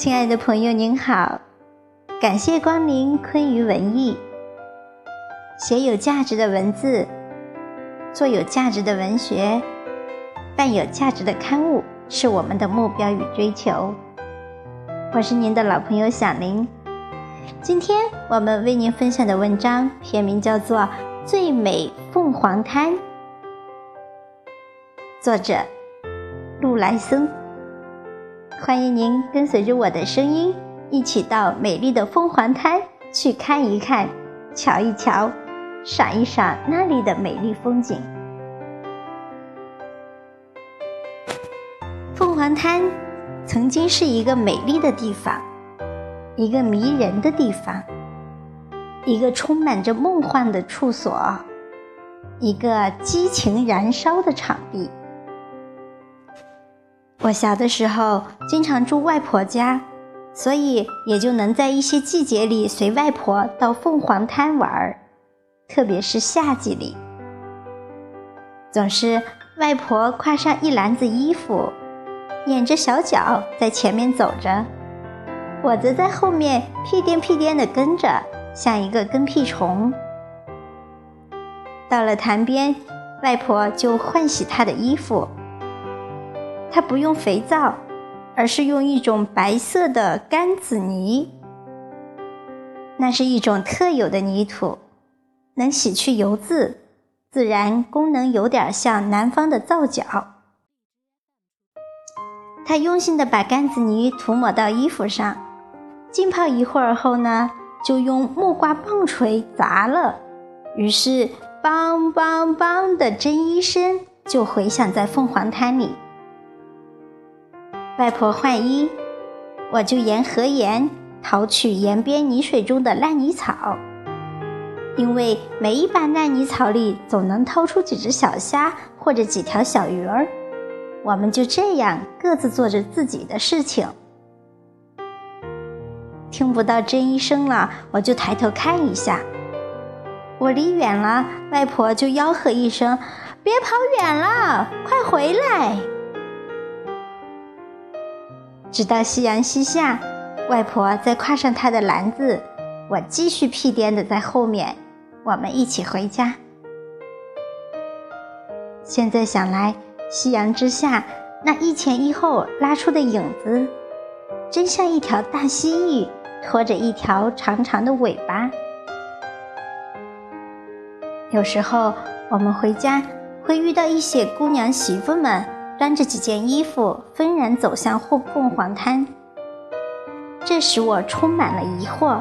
亲爱的朋友，您好，感谢光临昆鱼文艺。写有价值的文字，做有价值的文学，办有价值的刊物，是我们的目标与追求。我是您的老朋友小林。今天我们为您分享的文章篇名叫做《最美凤凰滩》，作者陆来森。欢迎您跟随着我的声音，一起到美丽的凤凰滩去看一看、瞧一瞧、赏一赏那里的美丽风景。凤凰滩曾经是一个美丽的地方，一个迷人的地方，一个充满着梦幻的处所，一个激情燃烧的场地。我小的时候经常住外婆家，所以也就能在一些季节里随外婆到凤凰滩玩儿，特别是夏季里。总是外婆挎上一篮子衣服，踮着小脚在前面走着，我则在后面屁颠屁颠地跟着，像一个跟屁虫。到了潭边，外婆就换洗她的衣服。它不用肥皂，而是用一种白色的干子泥。那是一种特有的泥土，能洗去油渍，自然功能有点像南方的皂角。他用心的把干子泥涂抹到衣服上，浸泡一会儿后呢，就用木瓜棒槌砸了，于是“梆梆梆”的针衣声就回响在凤凰滩里。外婆换衣，我就沿河沿淘取沿边泥水中的烂泥草，因为每一把烂泥草里总能掏出几只小虾或者几条小鱼儿。我们就这样各自做着自己的事情。听不到针衣声了，我就抬头看一下。我离远了，外婆就吆喝一声：“别跑远了，快回来！”直到夕阳西下，外婆再挎上她的篮子，我继续屁颠的在后面，我们一起回家。现在想来，夕阳之下那一前一后拉出的影子，真像一条大蜥蜴拖着一条长长的尾巴。有时候我们回家会遇到一些姑娘媳妇们。端着几件衣服，纷然走向凤凤凰滩。这使我充满了疑惑。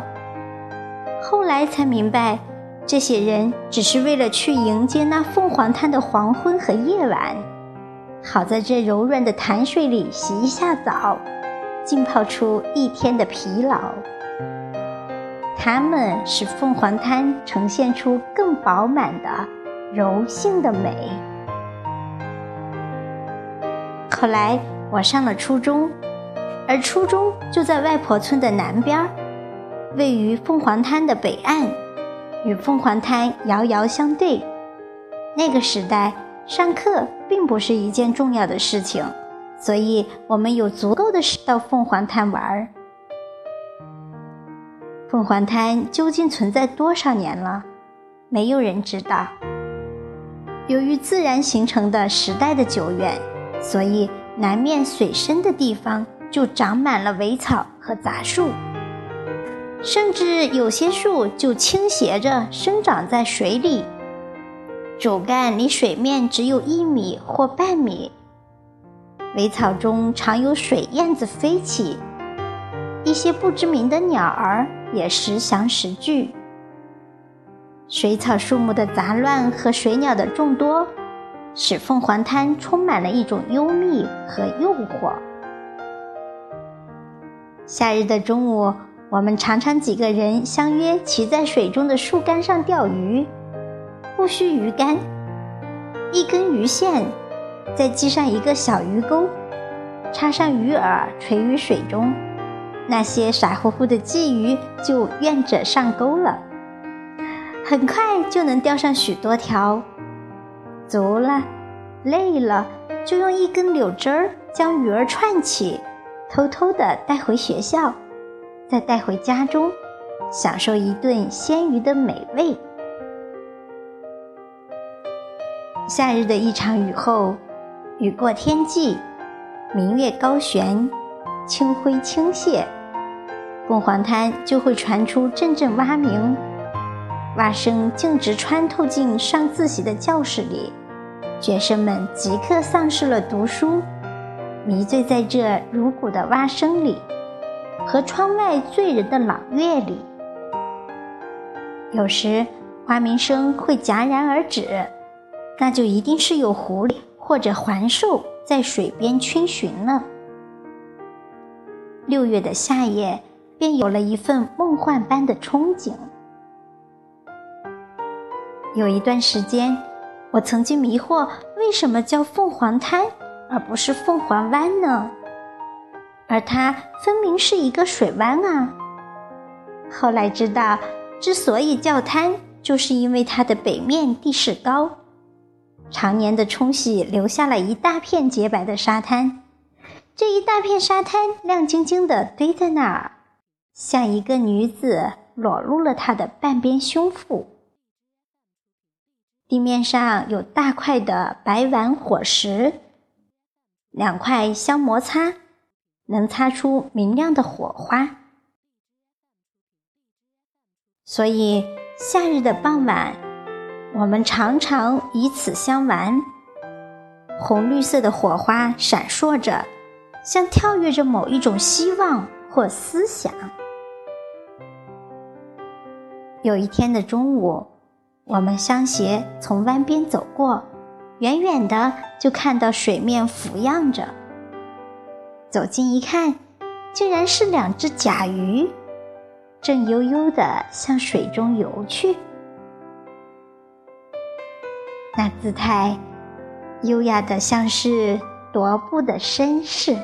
后来才明白，这些人只是为了去迎接那凤凰滩的黄昏和夜晚，好在这柔软的潭水里洗一下澡，浸泡出一天的疲劳。他们使凤凰滩呈现出更饱满的柔性的美。后来我上了初中，而初中就在外婆村的南边，位于凤凰滩的北岸，与凤凰滩遥遥相对。那个时代，上课并不是一件重要的事情，所以我们有足够的时到凤凰滩玩。凤凰滩究竟存在多少年了？没有人知道。由于自然形成的时代的久远。所以，南面水深的地方就长满了苇草和杂树，甚至有些树就倾斜着生长在水里，主干离水面只有一米或半米。苇草中常有水燕子飞起，一些不知名的鸟儿也时翔时聚。水草树木的杂乱和水鸟的众多。使凤凰滩充满了一种幽密和诱惑。夏日的中午，我们常常几个人相约骑在水中的树干上钓鱼，不需鱼竿，一根鱼线，再系上一个小鱼钩，插上鱼饵垂于水中，那些傻乎乎的鲫鱼就愿者上钩了，很快就能钓上许多条。足了，累了，就用一根柳枝儿将鱼儿串起，偷偷的带回学校，再带回家中，享受一顿鲜鱼的美味。夏日的一场雨后，雨过天际，明月高悬，清辉倾泻，凤凰滩就会传出阵阵蛙鸣，蛙声径直穿透进上自习的教室里。学生们即刻丧失了读书，迷醉在这如鼓的蛙声里，和窗外醉人的朗月里。有时，蛙鸣声会戛然而止，那就一定是有狐狸或者环兽在水边逡巡了。六月的夏夜，便有了一份梦幻般的憧憬。有一段时间。我曾经迷惑，为什么叫凤凰滩而不是凤凰湾呢？而它分明是一个水湾啊！后来知道，之所以叫滩，就是因为它的北面地势高，常年的冲洗留下了一大片洁白的沙滩。这一大片沙滩亮晶晶的堆在那儿，像一个女子裸露了她的半边胸腹。地面上有大块的白丸火石，两块相摩擦，能擦出明亮的火花。所以夏日的傍晚，我们常常以此相玩。红绿色的火花闪烁着，像跳跃着某一种希望或思想。有一天的中午。我们相携从湾边走过，远远的就看到水面浮漾着。走近一看，竟然是两只甲鱼，正悠悠的向水中游去。那姿态优雅的像是踱步的绅士。